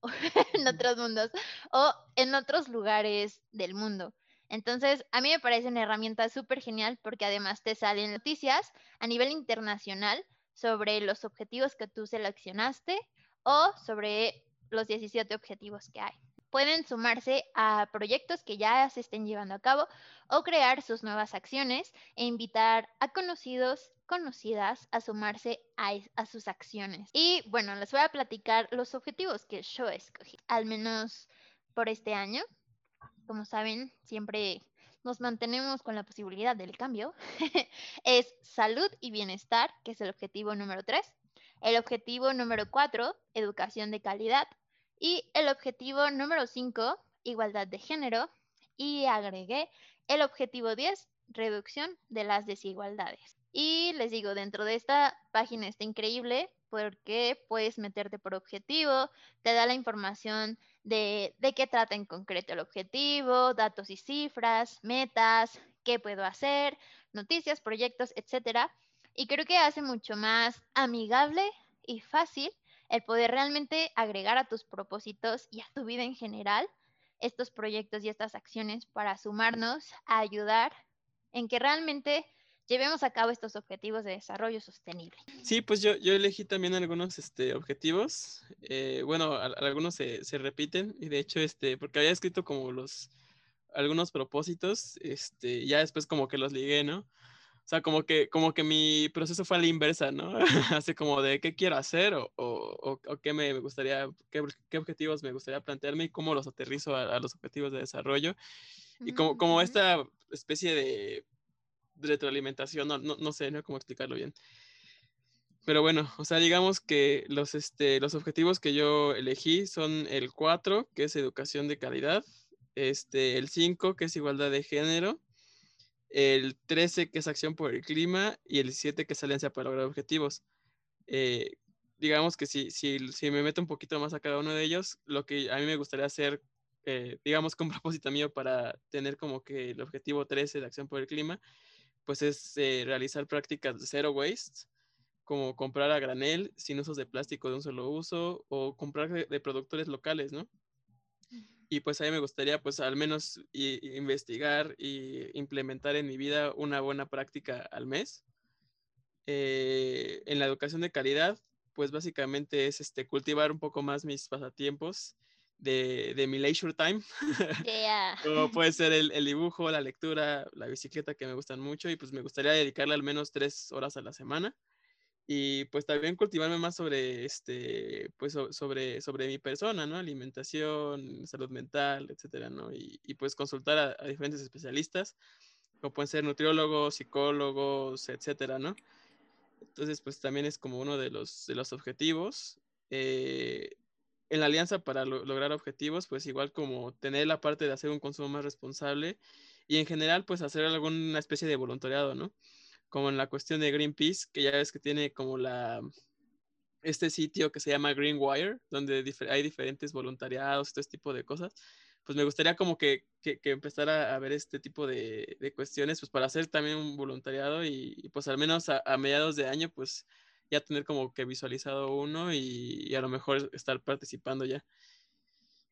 en otros mundos o en otros lugares del mundo. Entonces, a mí me parece una herramienta súper genial porque además te salen noticias a nivel internacional sobre los objetivos que tú seleccionaste o sobre los 17 objetivos que hay. Pueden sumarse a proyectos que ya se estén llevando a cabo o crear sus nuevas acciones e invitar a conocidos, conocidas a sumarse a, sus acciones. Y bueno, les voy a platicar los objetivos que yo escogí, al menos por este año. Como saben, siempre nos mantenemos con la posibilidad del cambio. es salud y bienestar, que es el objetivo número 3. El objetivo número 4, educación de calidad. Y el objetivo número 5, igualdad de género. Y agregué el objetivo 10, reducción de las desigualdades. Y les digo, dentro de esta página está increíble porque puedes meterte por objetivo, te da la información de, de qué trata en concreto el objetivo, datos y cifras, metas, qué puedo hacer, noticias, proyectos, etcétera. Y creo que hace mucho más amigable y fácil el poder realmente agregar a tus propósitos y a tu vida en general estos proyectos y estas acciones para sumarnos a ayudar en que realmente llevemos a cabo estos objetivos de desarrollo sostenible. Sí, pues yo, yo elegí también algunos este, objetivos. eh, bueno, al- algunos se, se repiten y de hecho, este, porque había escrito como los, algunos propósitos, este, ya después como que los ligué, ¿no? O sea, como que, como que mi proceso fue a la inversa, ¿no? Así como de qué quiero hacer o, o, o- qué me gustaría, qué, qué objetivos me gustaría plantearme y cómo los aterrizo a, a los objetivos de desarrollo. Y como, como Ujú. esta especie de retroalimentación, no, no, no sé, no cómo explicarlo bien. Pero bueno, o sea, digamos que los, este, los objetivos que yo elegí son el 4, que es educación de calidad, este, el 5, que es igualdad de género, el 13, que es acción por el clima, y el 17, que es alianza para lograr objetivos. Eh, digamos que si, si, si me meto un poquito más a cada uno de ellos, lo que a mí me gustaría hacer, eh, digamos, con propósito mío para tener como que el objetivo 13 de acción por el clima, pues es eh, realizar prácticas de zero waste, como comprar a granel sin usos de plástico de un solo uso o comprar de, de productores locales, ¿no? Y pues a mí me gustaría pues al menos investigar y implementar en mi vida una buena práctica al mes. Eh, en la educación de calidad, pues básicamente es este, cultivar un poco más mis pasatiempos de, de mi leisure time, Yeah. como puede ser el, el dibujo, la lectura, la bicicleta que me gustan mucho y pues me gustaría dedicarle al menos tres horas a la semana y pues también cultivarme más sobre este pues so- sobre sobre mi persona no alimentación salud mental etcétera no y, pues consultar a, diferentes especialistas como pueden ser nutriólogos psicólogos etcétera no entonces pues también es como uno de los de los objetivos eh, en la alianza para lo, lograr objetivos pues igual como tener la parte de hacer un consumo más responsable y en general pues hacer alguna especie de voluntariado no como en la cuestión de Greenpeace, que ya ves que tiene como la, este sitio que se llama Green Wire, donde hay diferentes voluntariados, este tipo de cosas, pues me gustaría como que, que, que empezara a ver este tipo de, de cuestiones, pues para hacer también un voluntariado y, y, pues al menos a, a mediados de año, pues ya tener como que visualizado uno y, y a lo mejor estar participando ya.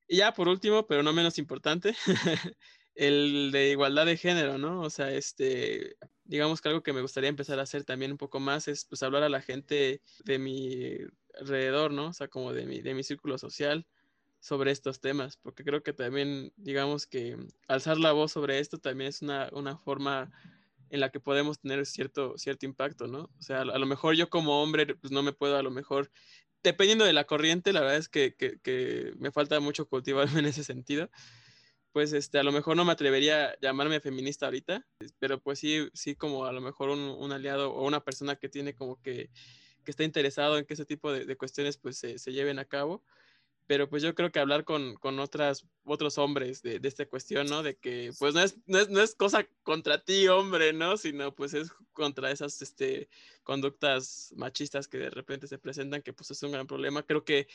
Y ya por último, pero no menos importante, el de igualdad de género, ¿no? O sea, este, digamos que algo que me gustaría empezar a hacer también un poco más es pues hablar a la gente de mi alrededor, ¿no? O sea, como de mi, de mi círculo social sobre estos temas, porque creo que también, digamos que alzar la voz sobre esto también es una, una forma en la que podemos tener cierto, cierto impacto, ¿no? O sea, a lo mejor yo como hombre, pues no me puedo a lo mejor, dependiendo de la corriente, la verdad es que, que, que me falta mucho cultivarme en ese sentido, pues este, a lo mejor no me atrevería a llamarme feminista ahorita, pero pues sí, sí como a lo mejor un, un aliado o una persona que tiene como que, que está interesado en que ese tipo de, cuestiones pues se, se, lleven a cabo. Pero pues yo creo que hablar con, con otras, otros hombres de, de, esta cuestión, ¿no? De que pues no es, no, es, no es cosa contra ti, hombre, ¿no? Sino pues es contra esas este, conductas machistas que de repente se presentan, que pues es un gran problema. Creo que,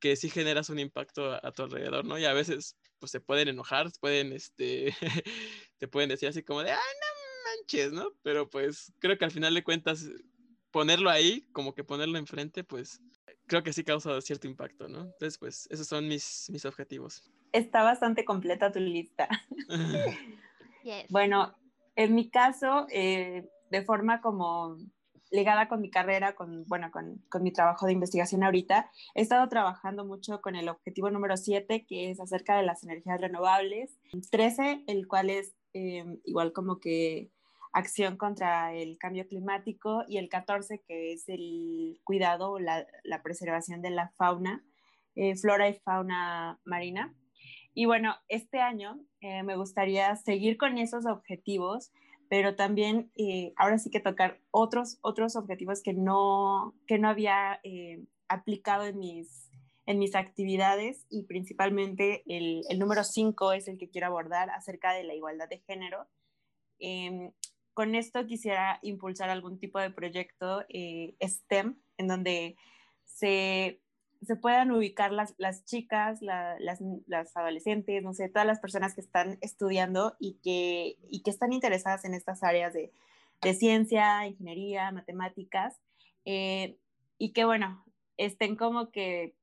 que sí generas un impacto a, a tu alrededor, ¿no? Y a veces pues se pueden enojar, pueden, este, te pueden decir así como de, ah, no manches, ¿no? Pero pues creo que al final de cuentas, ponerlo ahí, como que ponerlo enfrente, pues creo que sí causa cierto impacto, ¿no? Entonces, pues esos son mis, mis objetivos. Está bastante completa tu lista. yes. Bueno, en mi caso, eh, de forma como ligada con mi carrera, con, bueno, con, con, mi trabajo de investigación ahorita, he estado trabajando mucho con el objetivo número 7, que es acerca de las energías renovables, 13, el cual es eh, igual como que acción contra el cambio climático, y el 14, que es el cuidado o la, la, preservación de la fauna, eh, flora y fauna marina. Y bueno, este año eh, me gustaría seguir con esos objetivos, pero también eh, ahora sí que tocar otros, otros objetivos que no, que no había eh, aplicado en mis, en mis actividades y principalmente el, el número 5 es el que quiero abordar acerca de la igualdad de género. Eh, con esto quisiera impulsar algún tipo de proyecto eh, STEM en donde se, se puedan ubicar las, las chicas, la, las, las, adolescentes, no sé, todas las personas que están estudiando y que, y que están interesadas en estas áreas de, de ciencia, ingeniería, matemáticas, eh, y que, bueno, estén como que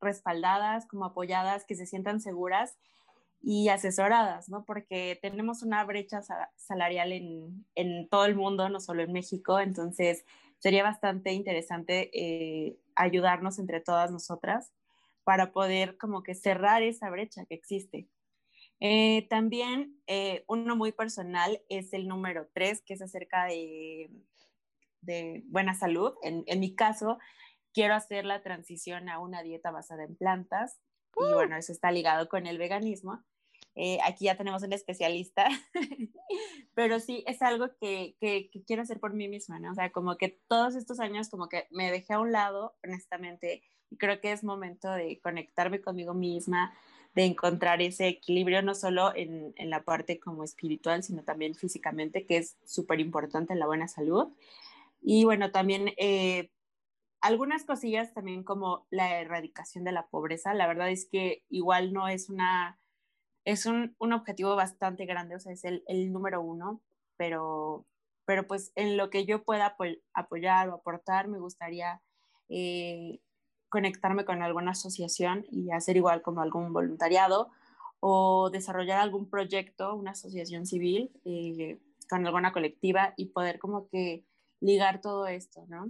respaldadas, como apoyadas, que se sientan seguras y asesoradas, ¿no? Porque tenemos una brecha salarial en, en, todo el mundo, no solo en México, entonces sería bastante interesante eh, ayudarnos entre todas nosotras para poder como que cerrar esa brecha que existe. Eh, también eh, uno muy personal es el número tres, que es acerca de, de buena salud. En, en, mi caso, quiero hacer la transición a una dieta basada en plantas. Uh. Y bueno, eso está ligado con el veganismo. Eh, aquí ya tenemos un especialista, pero sí es algo que, que, quiero hacer por mí misma, ¿no? O sea, como que todos estos años como que me dejé a un lado, honestamente, y creo que es momento de conectarme conmigo misma, de encontrar ese equilibrio, no solo en, en la parte como espiritual, sino también físicamente, que es súper importante en la buena salud. Y bueno, también eh, algunas cosillas también como la erradicación de la pobreza. La verdad es que igual no es una es un, un, objetivo bastante grande, o sea, es el, el, número uno, pero, pero pues en lo que yo pueda apo apoyar o aportar, me gustaría eh, conectarme con alguna asociación y hacer igual como algún voluntariado o desarrollar algún proyecto, una asociación civil eh, con alguna colectiva y poder como que ligar todo esto, ¿no?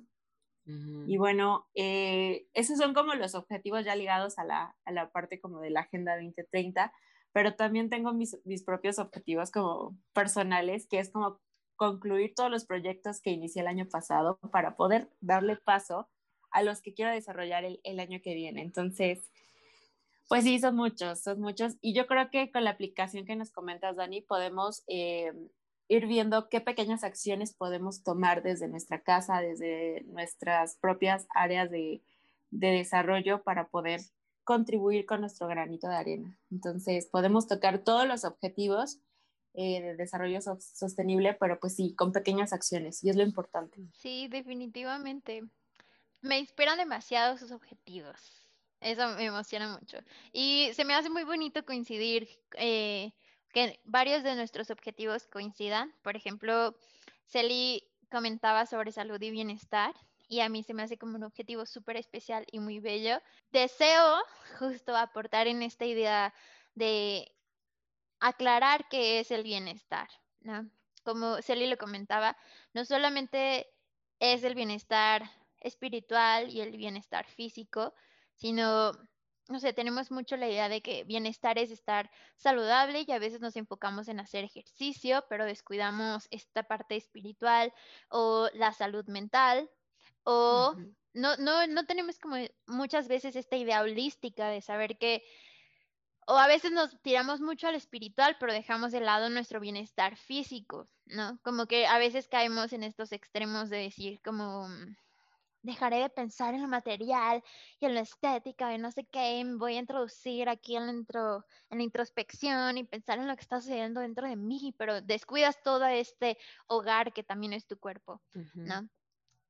Uh -huh. Y bueno, eh, esos son como los objetivos ya ligados a la, a la parte como de la Agenda 2030, pero también tengo mis, mis, propios objetivos como personales, que es como concluir todos los proyectos que inicié el año pasado para poder darle paso a los que quiero desarrollar el, el año que viene. Entonces, pues sí, son muchos, son muchos. Y yo creo que con la aplicación que nos comentas, Dani, podemos eh, ir viendo qué pequeñas acciones podemos tomar desde nuestra casa, desde nuestras propias áreas de, de desarrollo para poder contribuir con nuestro granito de arena. Entonces, podemos tocar todos los objetivos eh, de desarrollo so sostenible, pero pues sí, con pequeñas acciones, y es lo importante. Sí, definitivamente. me inspiran demasiado sus objetivos. Eso me emociona mucho. Y se me hace muy bonito coincidir, eh, que varios de nuestros objetivos coincidan. Por ejemplo, Celi comentaba sobre salud y bienestar y a mí se me hace como un objetivo súper especial y muy bello. Deseo justo aportar en esta idea de aclarar qué es el bienestar, ¿no? Como Celi lo comentaba, no solamente es el bienestar espiritual y el bienestar físico, sino, no sé, tenemos mucho la idea de que bienestar es estar saludable y a veces nos enfocamos en hacer ejercicio, pero descuidamos esta parte espiritual o la salud mental o no, no, no tenemos como muchas veces esta idea holística de saber que, o a veces nos tiramos mucho al espiritual, pero dejamos de lado nuestro bienestar físico, ¿no? Como que a veces caemos en estos extremos de decir como, dejaré de pensar en lo material y en la estética y no sé qué, me voy a introducir aquí en la, intro- en la introspección y pensar en lo que está sucediendo dentro de mí, pero descuidas todo este hogar que también es tu cuerpo. ¿no?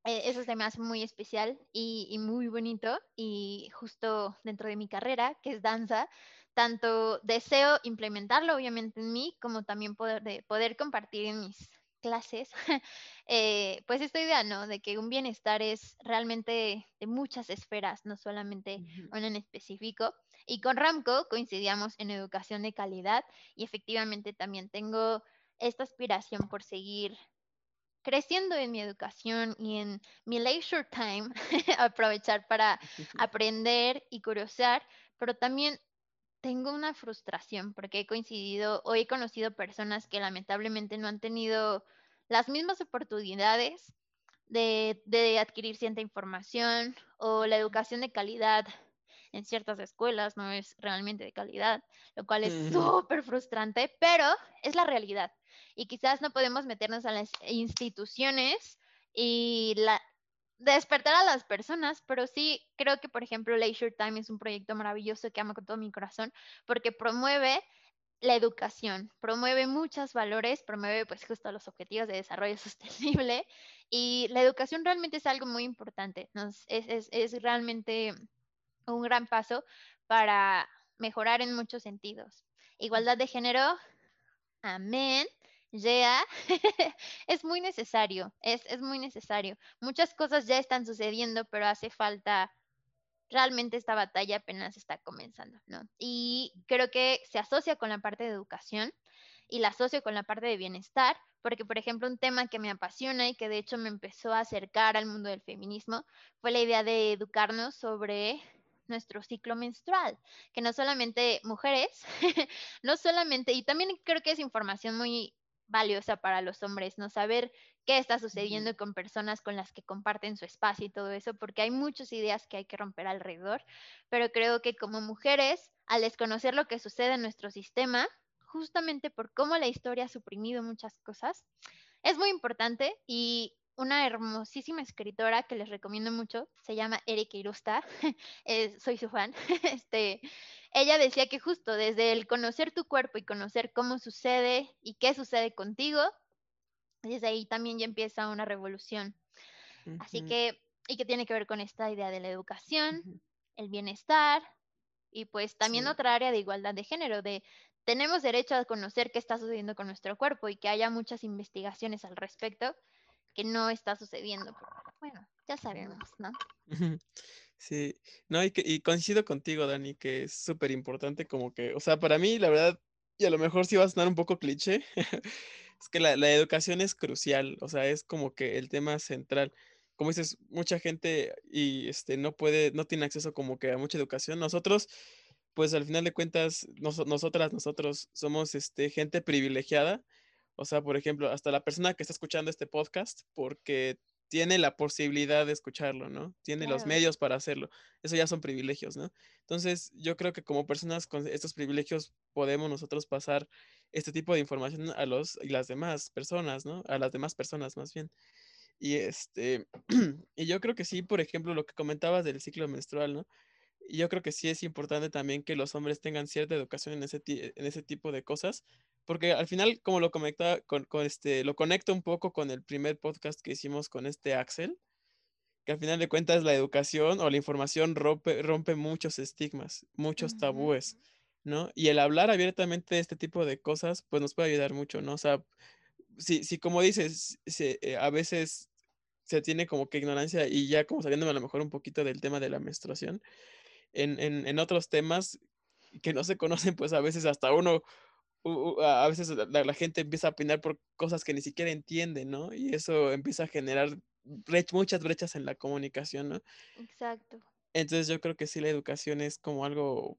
Eh, Eso se me hace muy especial y, y muy bonito y justo dentro de mi carrera, que es danza, tanto deseo implementarlo obviamente en mí como también poder, de, poder compartir en mis clases, eh, pues esta idea, ¿no? De que un bienestar es realmente de muchas esferas, no solamente Ujú. una en específico. Y con Ramco coincidíamos en educación de calidad y efectivamente también tengo esta aspiración por seguir creciendo en mi educación y en mi leisure time, aprovechar para aprender y curiosear, pero también tengo una frustración porque he coincidido o he conocido personas que lamentablemente no han tenido las mismas oportunidades de, de adquirir cierta información o la educación de calidad en ciertas escuelas no es realmente de calidad, lo cual es Ujú. súper frustrante, pero es la realidad. Y quizás no podemos meternos a las instituciones y la, despertar a las personas, pero sí creo que, por ejemplo, Leisure Time es un proyecto maravilloso que amo con todo mi corazón porque promueve la educación, promueve muchos valores, promueve pues justo los objetivos de desarrollo sostenible y la educación realmente es algo muy importante, nos, es, es, es realmente un gran paso para mejorar en muchos sentidos. Igualdad de género, amén. Yeah. es muy necesario, es, es muy necesario. Muchas cosas ya están sucediendo, pero hace falta, realmente esta batalla apenas está comenzando, ¿no? Y creo que se asocia con la parte de educación y la asocio con la parte de bienestar, porque por ejemplo un tema que me apasiona y que de hecho me empezó a acercar al mundo del feminismo fue la idea de educarnos sobre nuestro ciclo menstrual, que no solamente mujeres, no solamente, y también creo que es información muy valiosa para los hombres, ¿no? Saber qué está sucediendo con personas con las que comparten su espacio y todo eso, porque hay muchas ideas que hay que romper alrededor, pero creo que como mujeres, al desconocer lo que sucede en nuestro sistema, justamente por cómo la historia ha suprimido muchas cosas, es muy importante y una hermosísima escritora que les recomiendo mucho, se llama Erika Irusta, eh, soy su fan, este, ella decía que justo desde el conocer tu cuerpo y conocer cómo sucede y qué sucede contigo, desde ahí también ya empieza una revolución. Así que, y que tiene que ver con esta idea de la educación, el bienestar y pues también Sí. otra área de igualdad de género, de tenemos derecho a conocer qué está sucediendo con nuestro cuerpo y que haya muchas investigaciones al respecto que no está sucediendo. pero bueno, ya sabemos, ¿no? Sí, no, y, que, y coincido contigo, Dani, que es súper importante como que, o sea, para mí, la verdad, y a lo mejor sí va a sonar un poco cliché, es que la, la educación es crucial, o sea, es como que el tema central. Como dices, mucha gente y este no puede, no tiene acceso como que a mucha educación. Nosotros, pues al final de cuentas, noso- nosotras, nosotros somos este gente privilegiada. O sea, por ejemplo, hasta la persona que está escuchando este podcast, porque tiene la posibilidad de escucharlo, ¿no? Tiene los medios para hacerlo. Eso ya son privilegios, ¿no? Entonces, yo creo que como personas con estos privilegios podemos nosotros pasar este tipo de información a los y las demás personas, ¿no? A las demás personas más bien. Y este, y yo creo que sí, por ejemplo, lo que comentabas del ciclo menstrual, ¿no? Y yo creo que sí es importante también que los hombres tengan cierta educación en ese, ti- en ese tipo de cosas, porque al final, como lo conecta con, con este, lo conecto un poco con el primer podcast que hicimos con este Axel, que al final de cuentas la educación o la información rompe, rompe muchos estigmas, muchos tabúes, ¿no? Y el hablar abiertamente de este tipo de cosas, pues nos puede ayudar mucho, ¿no? O sea, si, si como dices, se- eh, a veces se tiene como que ignorancia y ya como saliéndome a lo mejor un poquito del tema de la menstruación, en, en, en otros temas que no se conocen, pues a veces hasta uno, a a veces la, la gente empieza a opinar por cosas que ni siquiera entiende, ¿no? Y eso empieza a generar brech- muchas brechas en la comunicación, ¿no? Exacto. Entonces yo creo que sí la educación es como algo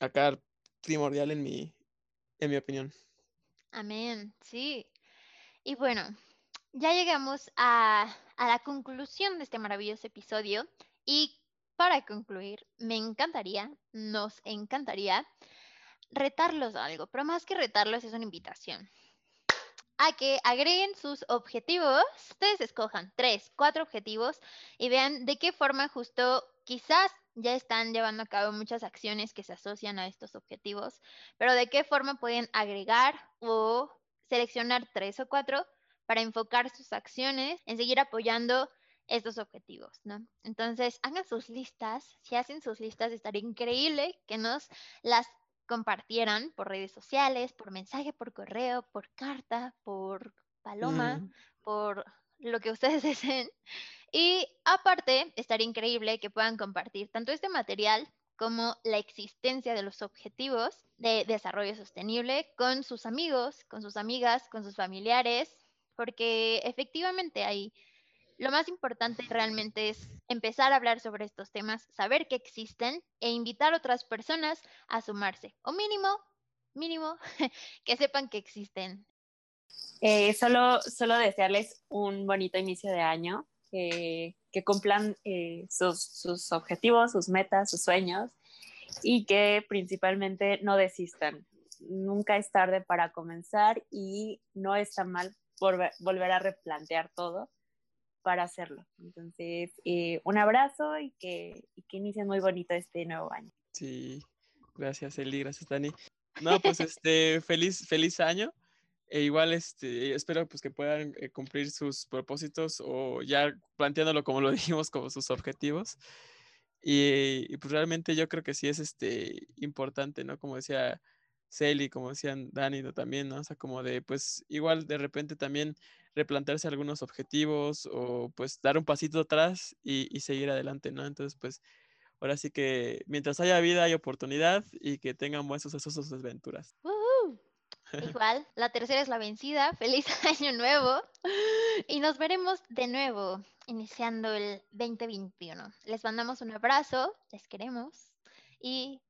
acá primordial en mi, en mi opinión. Amén, sí. Y bueno, ya llegamos a, a la conclusión de este maravilloso episodio. Y para concluir, me encantaría, nos encantaría retarlos algo, pero más que retarlos es una invitación. A que agreguen sus objetivos, ustedes escojan tres, cuatro objetivos y vean de qué forma justo quizás ya están llevando a cabo muchas acciones que se asocian a estos objetivos, pero de qué forma pueden agregar o seleccionar tres o cuatro para enfocar sus acciones en seguir apoyando estos objetivos, ¿no? Entonces, hagan sus listas. Si hacen sus listas, estaría increíble que nos las compartieran por redes sociales, por mensaje, por correo, por carta, por paloma, por lo que ustedes deseen. Y aparte, estaría increíble que puedan compartir tanto este material como la existencia de los objetivos de desarrollo sostenible con sus amigos, con sus amigas, con sus familiares, porque efectivamente hay lo más importante realmente es empezar a hablar sobre estos temas, saber que existen e invitar a otras personas a sumarse. O mínimo, mínimo, que sepan que existen. Eh, solo, solo desearles un bonito inicio de año, que, cumplan eh, sus, sus objetivos, sus metas, sus sueños y que principalmente no desistan. Nunca es tarde para comenzar y no está mal volver a replantear todo para hacerlo. Entonces, eh, un abrazo y que, y que inicien muy bonito este nuevo año. Sí, gracias Eli, gracias Dani. No, pues este, feliz, feliz año. E igual este, espero pues que puedan eh, cumplir sus propósitos o ya planteándolo como lo dijimos, como sus objetivos. Y, y, pues realmente yo creo que sí es este importante, ¿no? Como decía Celi, como decían Dani también, ¿no? O sea, como de pues igual de repente también replantearse algunos objetivos o pues dar un pasito atrás y, y seguir adelante, ¿no? Entonces pues ahora sí que mientras haya vida hay oportunidad y que tengan buenos sucesos sus aventuras. Igual, la tercera es la vencida. Feliz año nuevo. Y nos veremos de nuevo iniciando el 2021. Les mandamos un abrazo, les queremos y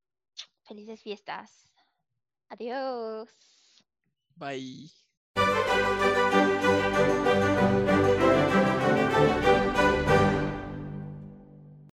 felices fiestas. Adiós. Bye.